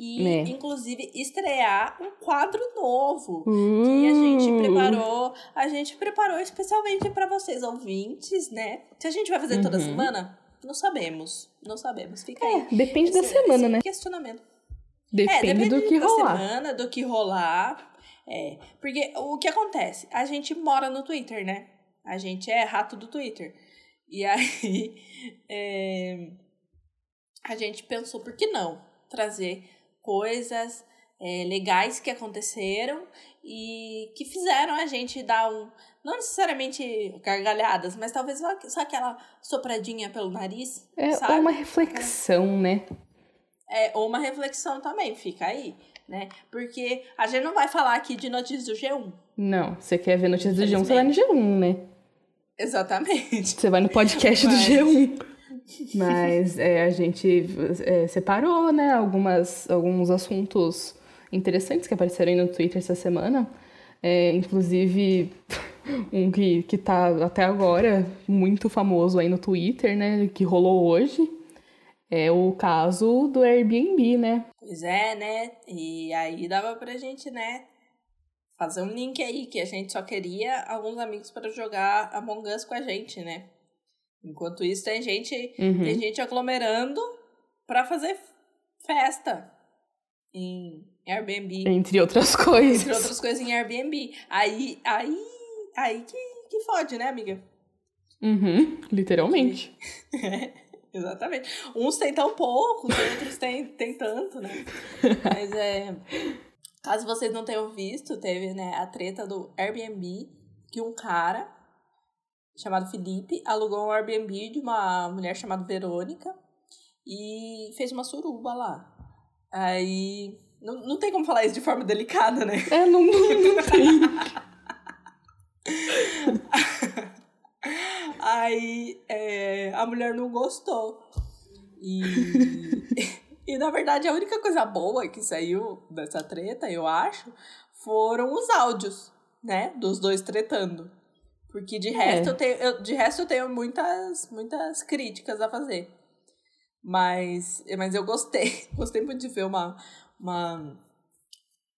E, É. inclusive, estrear um quadro novo. que a gente Uh! preparou. A gente preparou especialmente para vocês, ouvintes, né? Se a gente vai fazer toda Uhum. semana, não sabemos. Não sabemos. Fica aí. É, depende da esse- semana, esse né? questionamento. Depende, é, do que da rolar. semana, do que rolar. É, porque o que acontece? A gente mora no Twitter, né? A gente é rato do Twitter. E aí, é, a gente pensou, por que não trazer coisas é, legais que aconteceram e que fizeram a gente dar um. Não necessariamente gargalhadas, mas talvez só, aquela sopradinha pelo nariz. É sabe? uma reflexão, né? É, ou uma reflexão também, fica aí, né? Porque a gente não vai falar aqui de notícias do G1. Não, você quer ver notícias do G1, você vai no G1, né? Exatamente. Você vai no podcast do Mas- G1. Mas é, a gente é, separou, né, algumas, alguns assuntos interessantes que apareceram aí no Twitter essa semana. É, inclusive, um que, que tá até agora muito famoso aí no Twitter, né, que rolou hoje. É o caso do Airbnb, né? Pois é, né? E aí dava pra gente, né, fazer um link aí, que a gente só queria alguns amigos para jogar Among Us com a gente, né? Enquanto isso, tem gente, Uhum. tem gente aglomerando pra fazer festa em Airbnb. Entre outras coisas. Entre outras coisas em Airbnb. Aí, aí, aí que, que fode, né, amiga? Uhum, literalmente. Exatamente. Uns têm tão pouco, outros têm, têm tanto, né? Mas é. Caso vocês não tenham visto, teve né, a treta do Airbnb, que um cara chamado Felipe alugou um Airbnb de uma mulher chamada Verônica e fez uma suruba lá. Aí. Não, não tem como falar isso de forma delicada, né? É, não, não, não tem. Aí é, a mulher não gostou. E, e na verdade a única coisa boa que saiu dessa treta, eu acho, foram os áudios, né? Dos dois tretando. Porque de resto, É. eu tenho, eu- de resto eu tenho muitas, muitas críticas a fazer. Mas, mas eu gostei. Gostei muito de ver uma, uma,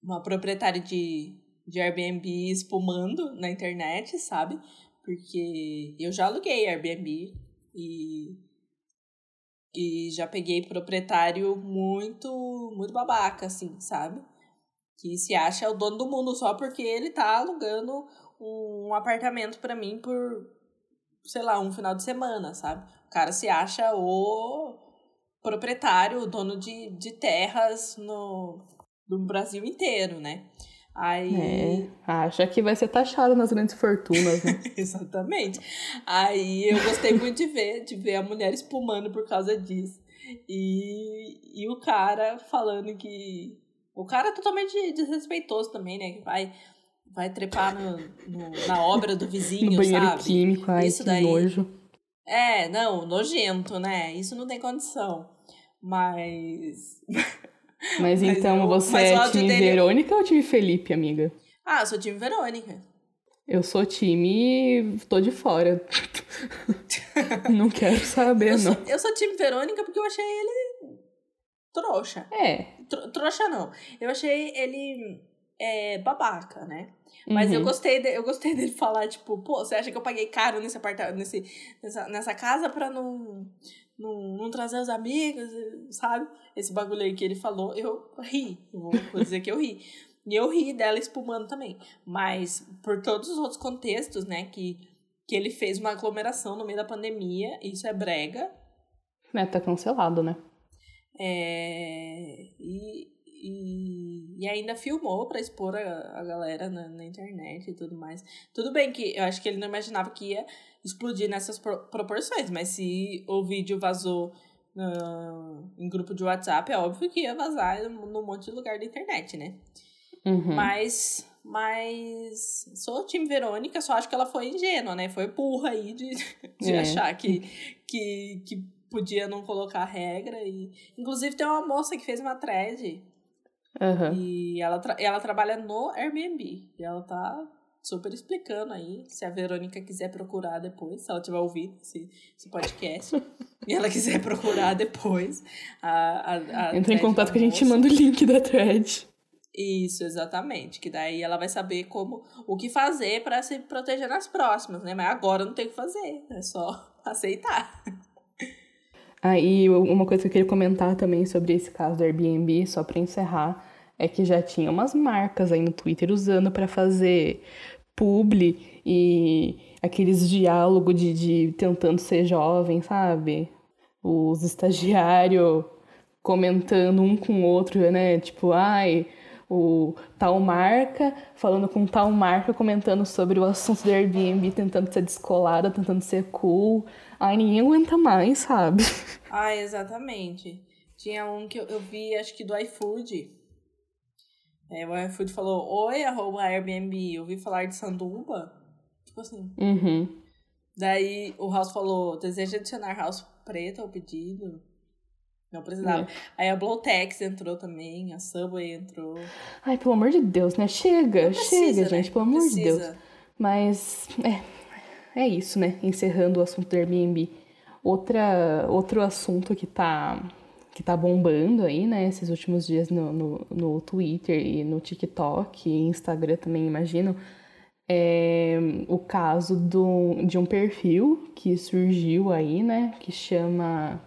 uma proprietária de, de Airbnb espumando na internet, sabe? Porque eu já aluguei Airbnb e, e já peguei proprietário muito, muito babaca, assim, sabe? Que se acha o dono do mundo só porque ele tá alugando um apartamento pra mim por, sei lá, um final de semana, sabe? O cara se acha o proprietário, dono de, de terras no, no Brasil inteiro, né? Aí. É, acha que vai ser taxado nas grandes fortunas, né? Exatamente. Aí eu gostei muito de ver, de ver a mulher espumando por causa disso. E, e o cara falando que. O cara é totalmente desrespeitoso também, né? Que vai, vai trepar no, no- na obra do vizinho, no banheiro sabe? químico, ai, Isso que daí. nojo. É, não, nojento, né? Isso não tem condição. Mas. Mas, Mas então eu- você mas é time dele- Verônica ou time Felipe, amiga? Ah, eu sou time Verônica. Eu sou time. tô de fora. não quero saber, Eu não. sou, eu sou time Verônica porque eu achei ele trouxa. É. Tro- trouxa não. Eu achei ele é, babaca, né? Mas eu uhum. gostei, de- eu gostei dele falar, tipo, pô, você acha que eu paguei caro nesse apartamento, nesse, nessa, nessa casa pra não, não, não trazer os amigos, sabe? Esse bagulho aí que ele falou, eu ri. Eu vou, vou dizer que eu ri. E eu ri dela espumando também. Mas por todos os outros contextos, né, que, que ele fez uma aglomeração no meio da pandemia, isso é brega. É, tá cancelado, né? É, e, e, e ainda filmou pra expor a, a galera na, na internet e tudo mais. Tudo bem que eu acho que ele não imaginava que ia explodir nessas pro- proporções, mas se o vídeo vazou ah, em grupo de WhatsApp, é óbvio que ia vazar num monte de lugar da internet, né? Uhum. Mas, mas sou time Verônica, só acho que ela foi ingênua, né? Foi burra aí de, de É. achar que, que, que podia não colocar regra. E... Inclusive tem uma moça que fez uma thread Aham. e ela, tra- ela trabalha no Airbnb. E ela tá super explicando aí, se a Verônica quiser procurar depois, se ela tiver ouvido esse, esse podcast, e ela quiser procurar depois. A, a, a Entra em contato que a gente manda o link da thread. Isso, exatamente. Que daí ela vai saber como o que fazer pra se proteger nas próximas, né? Mas agora não tem o que fazer, é só aceitar. Aí, uma coisa que eu queria comentar também sobre esse caso do Airbnb, só pra encerrar, é que já tinha umas marcas aí no Twitter usando pra fazer publi e aqueles diálogos de, de tentando ser jovem, sabe? Os estagiários comentando um com o outro, né? Tipo, ai, o tal marca falando com tal marca, comentando sobre o assunto do Airbnb, tentando ser descolada, tentando ser cool. Ai, ninguém aguenta mais, sabe? Ah, exatamente. Tinha um que eu, eu vi, acho que do iFood. É, o iFood falou, oi, arroba Airbnb, eu ouvi falar de sanduba. Tipo assim. Uhum. Daí o House falou, deseja adicionar House preta ao pedido? Não precisava. É. Aí a Blowtex entrou também, a Subway entrou. Ai, pelo amor de Deus, né? Chega, precisa, chega, né? gente, pelo amor de Deus. Mas, é, é isso, né? Encerrando o assunto do Airbnb. Outra, outro assunto que tá, que tá bombando aí, né, esses últimos dias no, no, no Twitter e no TikTok e Instagram também, imagino, é o caso do, de um perfil que surgiu aí, né, que chama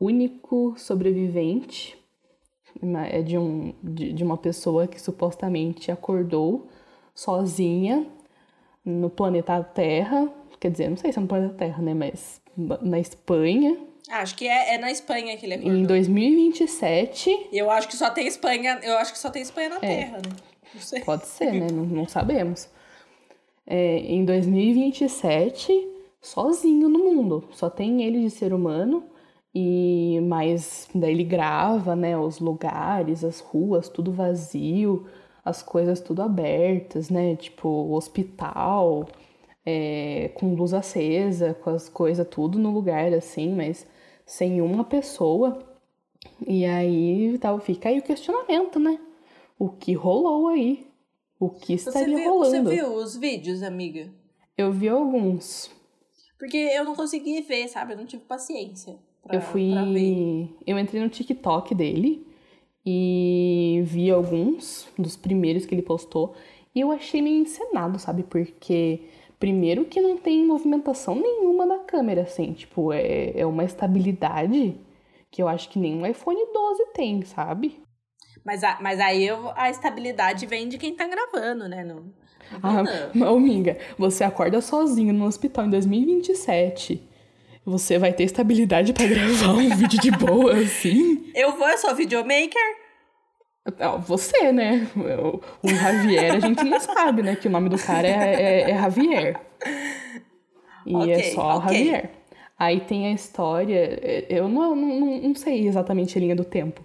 Único Sobrevivente. É de, um, de, de uma pessoa que supostamente acordou sozinha no planeta Terra. Quer dizer, não sei se é no planeta Terra, né, mas na Espanha. Acho que é, é na Espanha que ele acordou. Em 2027. Eu acho que só tem Espanha, eu acho que só tem Espanha na é, Terra, né? Não sei. Pode ser, né? não, não sabemos é, em 2027 sozinho no mundo. Só tem ele de ser humano e mas daí ele grava, né, os lugares, as ruas, tudo vazio, as coisas tudo abertas, né, tipo hospital, é, com luz acesa, com as coisas tudo no lugar assim, mas sem uma pessoa. E aí tal, fica aí o questionamento, né? O que rolou aí? o que estaria você viu, rolando. Você viu os vídeos, amiga? Eu vi alguns. Porque eu não consegui ver, sabe? Eu não tive paciência. Pra, eu fui. Eu entrei no TikTok dele e vi alguns dos primeiros que ele postou. E eu achei meio encenado, sabe? Porque, primeiro, que não tem movimentação nenhuma da câmera, assim. Tipo, é, é uma estabilidade que eu acho que nem um iPhone 12 tem, sabe? Mas, a, mas aí eu, a estabilidade vem de quem tá gravando, né? Não, não ah, amiga, você acorda sozinho no hospital em 2027. Você vai ter estabilidade para gravar um vídeo de boa, assim? Eu vou, eu sou videomaker. Você, né? O, Javier, a gente não sabe, né? Que o nome do cara é, é, é Javier. E okay, é só okay. Javier. Aí tem a história, eu não, não, não sei exatamente a linha do tempo,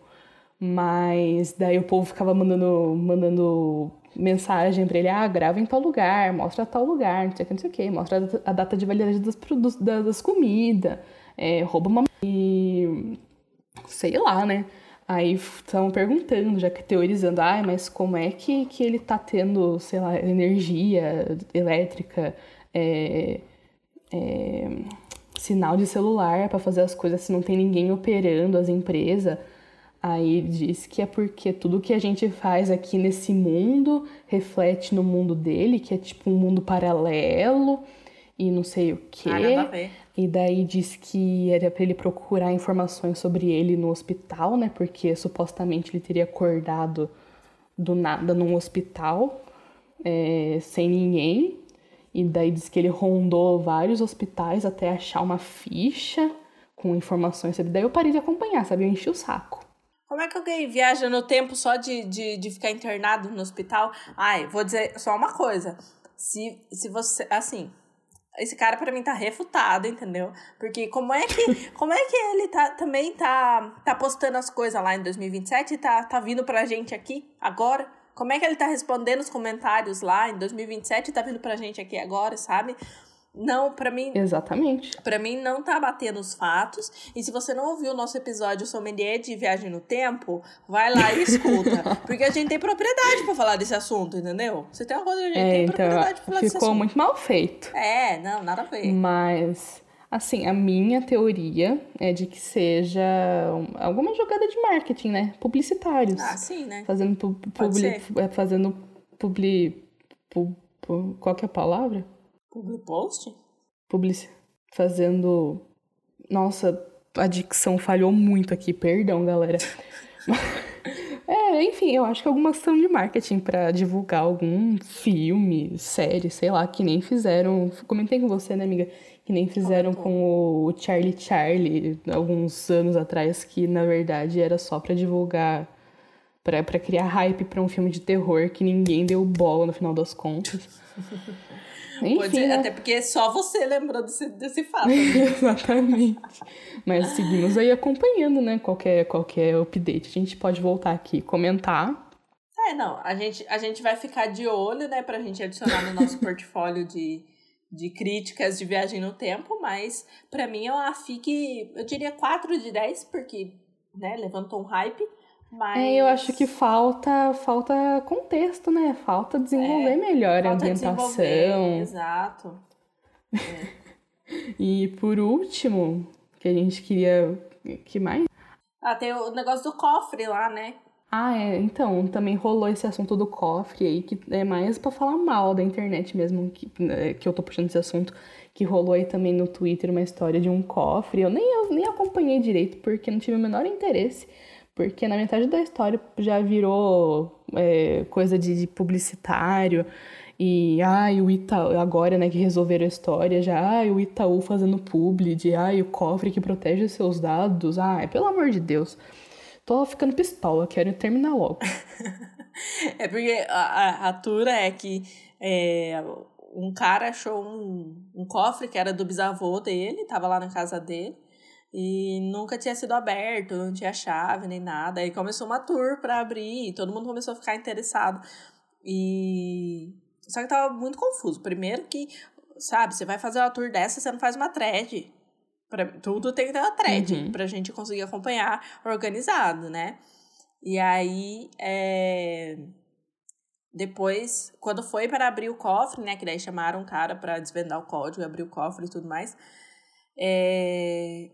mas daí o povo ficava mandando, mandando mensagem pra ele, ah, grava em tal lugar, mostra tal lugar, não sei o que, não sei o que, mostra a data de validade dos produtos, das comidas, é, rouba uma... E... sei lá, né? Aí estavam perguntando, já que teorizando, ah, mas como é que, que ele tá tendo, sei lá, energia elétrica, é, é, sinal de celular para fazer as coisas se não tem ninguém operando as empresas? Aí diz que é porque tudo que a gente faz aqui nesse mundo reflete no mundo dele, que é tipo um mundo paralelo e não sei o quê. Ah, e daí diz que era para ele procurar informações sobre ele no hospital, né? Porque supostamente ele teria acordado do nada num hospital é, sem ninguém. E daí diz que ele rondou vários hospitais até achar uma ficha com informações sobre. Daí eu parei de acompanhar, sabe? Eu enchi o saco. Como é que alguém viaja no tempo só de, de, de ficar internado no hospital? Ai, vou dizer só uma coisa. Se, se você. Assim, esse cara para mim tá refutado, entendeu? Porque como é que como é que ele tá também tá tá postando as coisas lá em 2027 e tá tá vindo pra gente aqui agora? Como é que ele tá respondendo os comentários lá em 2027 e tá vindo pra gente aqui agora, sabe? Não, para mim. Exatamente. Para mim não tá batendo os fatos. E se você não ouviu o nosso episódio Sommelier de Viagem no Tempo, vai lá e escuta. porque a gente tem propriedade para falar desse assunto, entendeu? Você tem uma coisa que a gente é, tem então, propriedade pra falar desse assunto. Ficou muito mal feito. É, não, nada a ver. Mas. Assim, a minha teoria é de que seja alguma jogada de marketing, né? Publicitários. Ah, sim, né? Fazendo pu publi, é, fazendo publi, pu, pu, qual que é a palavra? Public post? Publici fazendo. Nossa, a dicção falhou muito aqui, perdão, galera. é, enfim, eu acho que alguma ação de marketing para divulgar algum filme, série, sei lá, que nem fizeram. Comentei com você, né, amiga? Que nem fizeram com o Charlie Charlie alguns anos atrás, que na verdade era só para divulgar, para criar hype para um filme de terror que ninguém deu bola no final das contas. Enfim, Pode, né? Até porque só você lembrou desse, desse fato. Né? Exatamente. Mas seguimos aí acompanhando, né? Qualquer, qualquer update. A gente pode voltar aqui e comentar. É, não. A gente, a gente vai ficar de olho, né? Pra gente adicionar no nosso portfólio de, de críticas de viagem no tempo. Mas para mim é uma FIC, eu diria 4 de 10, porque né, levantou um hype. Mas... É, eu acho que falta falta contexto, né? Falta desenvolver é, melhor falta a ambientação. Exato. É. E por último, que a gente queria. que mais? Ah, tem o negócio do cofre lá, né? Ah, é. Então, também rolou esse assunto do cofre aí, que é mais pra falar mal da internet mesmo, que, né, que eu tô puxando esse assunto, que rolou aí também no Twitter uma história de um cofre. Eu nem, eu nem acompanhei direito, porque não tive o menor interesse. Porque na metade da história já virou é, coisa de, de publicitário. E, ai, o Itaú, agora, né, que resolveram a história, já, ai, o Itaú fazendo publi, de, ai, o cofre que protege seus dados, ai, pelo amor de Deus. Tô ficando pistola, quero terminar logo. é porque a, a, a tura é que é, um cara achou um, um cofre que era do bisavô dele, tava lá na casa dele, e nunca tinha sido aberto, não tinha chave nem nada. Aí começou uma tour para abrir, e todo mundo começou a ficar interessado. E só que tava muito confuso. Primeiro que, sabe, você vai fazer uma tour dessa, você não faz uma thread. Pra, tudo tem que ter uma thread uhum. pra gente conseguir acompanhar organizado, né? E aí, é... depois, quando foi para abrir o cofre, né? Que daí chamaram o cara para desvendar o código, abrir o cofre e tudo mais. É...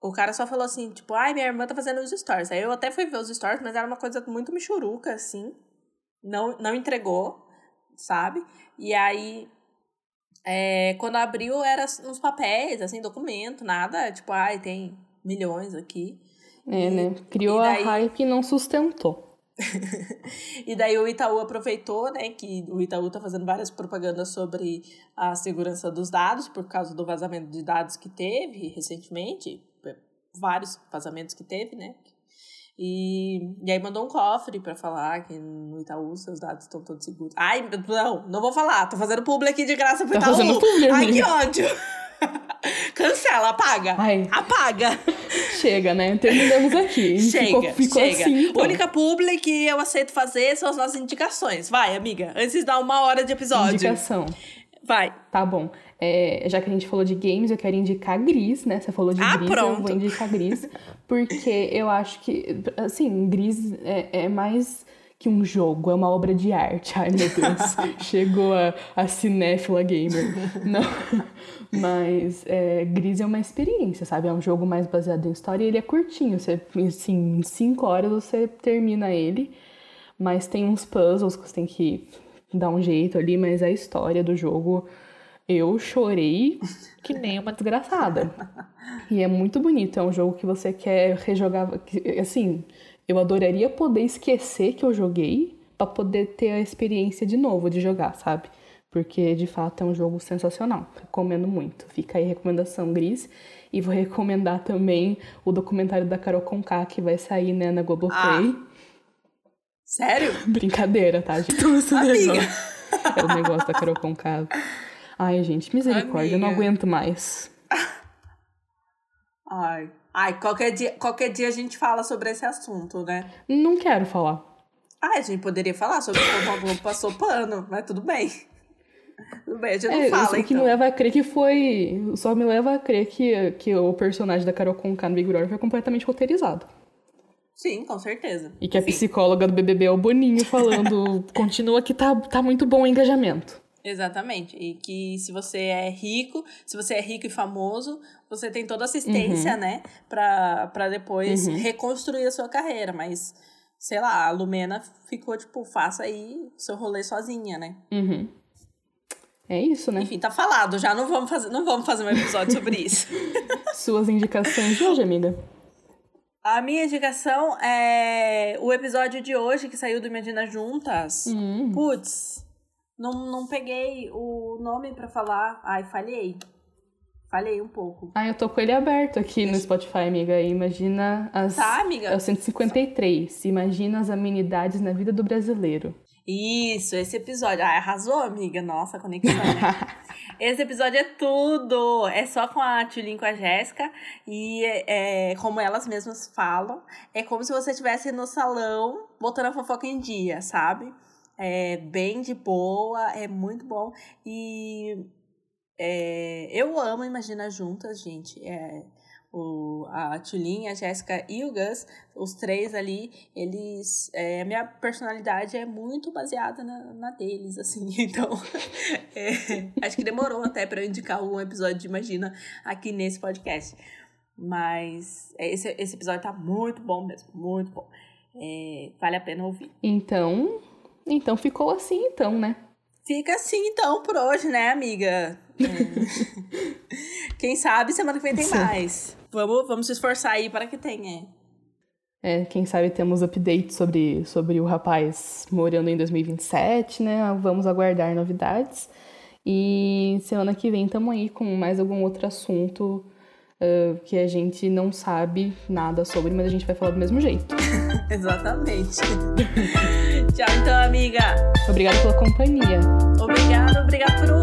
O cara só falou assim, tipo, ai, minha irmã tá fazendo os stories. Aí eu até fui ver os stories, mas era uma coisa muito michuruca, assim. Não, não entregou sabe? E aí, é, quando abriu, era uns papéis, assim, documento, nada, tipo, ai, tem milhões aqui. É, né? Criou daí... a hype e não sustentou. e daí o Itaú aproveitou, né, que o Itaú tá fazendo várias propagandas sobre a segurança dos dados por causa do vazamento de dados que teve recentemente, vários vazamentos que teve, né, e, e aí mandou um cofre para falar que no Itaú seus dados estão todos seguros. Ai, não, não vou falar. Tô fazendo publi aqui de graça pro tá Itaú. Publi, Ai, que ódio. Cancela, apaga. Ai. Apaga. Chega, né? Terminamos aqui. Chega, ficou, ficou chega. Assim, então. Única publi que eu aceito fazer são as nossas indicações. Vai, amiga. Antes de dar uma hora de episódio. Indicação. Vai. Tá bom. É, já que a gente falou de games, eu quero indicar Gris, né? Você falou de ah, Gris, pronto. eu vou indicar Gris. Porque eu acho que, assim, Gris é, é mais que um jogo, é uma obra de arte. Ai, meu Deus, chegou a, a cinéfila gamer. Não, mas é, Gris é uma experiência, sabe? É um jogo mais baseado em história e ele é curtinho. Você, assim, em cinco horas você termina ele, mas tem uns puzzles que você tem que dar um jeito ali, mas a história do jogo eu chorei que nem uma desgraçada. E é muito bonito, é um jogo que você quer rejogar. Assim, eu adoraria poder esquecer que eu joguei para poder ter a experiência de novo de jogar, sabe? Porque de fato é um jogo sensacional. Recomendo muito. Fica aí a recomendação gris. E vou recomendar também o documentário da Carol Conká que vai sair né, na Globoplay. Ah. Sério? Brincadeira, tá, gente? Amiga. É o negócio da Carol Conká. Ai, gente, misericórdia, eu não aguento mais. Ai. Ai, qualquer dia, qualquer dia a gente fala sobre esse assunto, né? Não quero falar. Ah, a gente poderia falar sobre como a Globo passou pano, mas tudo bem. Tudo bem, a gente não é, fala, isso, então. O que me então. leva a crer que foi... Só me leva a crer que, que o personagem da Carol Conká no Big Brother foi completamente roteirizado. Sim, com certeza. E que a Sim. psicóloga do BBB é o Boninho falando... continua que tá, tá muito bom o engajamento. Exatamente. E que se você é rico, se você é rico e famoso, você tem toda assistência, uhum. né? Pra, pra depois uhum. reconstruir a sua carreira. Mas, sei lá, a Lumena ficou tipo, faça aí seu rolê sozinha, né? Uhum. É isso, né? Enfim, tá falado. Já não vamos fazer, não vamos fazer um episódio sobre isso. Suas indicações de hoje, amiga? A minha indicação é o episódio de hoje que saiu do Imagina Juntas. Hum. Putz, não, não peguei o nome para falar. Ai, falhei. Falhei um pouco. Ah, eu tô com ele aberto aqui no Spotify, amiga. Imagina as. Tá, amiga? É o 153. Imagina as amenidades na vida do brasileiro. Isso, esse episódio. Ah, arrasou, amiga. Nossa, conexão. esse episódio é tudo. É só com a Tulin com a Jéssica. E é, como elas mesmas falam, é como se você estivesse no salão botando a fofoca em dia, sabe? É bem de boa, é muito bom. E é, eu amo Imagina Juntas, gente. É, o, a Tulin, a Jéssica e o Gus, os três ali, eles. É, a minha personalidade é muito baseada na, na deles, assim. Então, é, acho que demorou até para eu indicar um episódio de Imagina aqui nesse podcast. Mas é, esse, esse episódio tá muito bom mesmo, muito bom. É, vale a pena ouvir. Então, então ficou assim, então, né? Fica assim, então, por hoje, né, amiga? É. Quem sabe semana que vem tem mais. Vamos, vamos se esforçar aí para que tenha. É, quem sabe temos updates sobre, sobre o rapaz morando em 2027, né? Vamos aguardar novidades. E semana que vem estamos aí com mais algum outro assunto uh, que a gente não sabe nada sobre, mas a gente vai falar do mesmo jeito. Exatamente. Tchau, então, amiga. Obrigada pela companhia. Obrigada, obrigada por.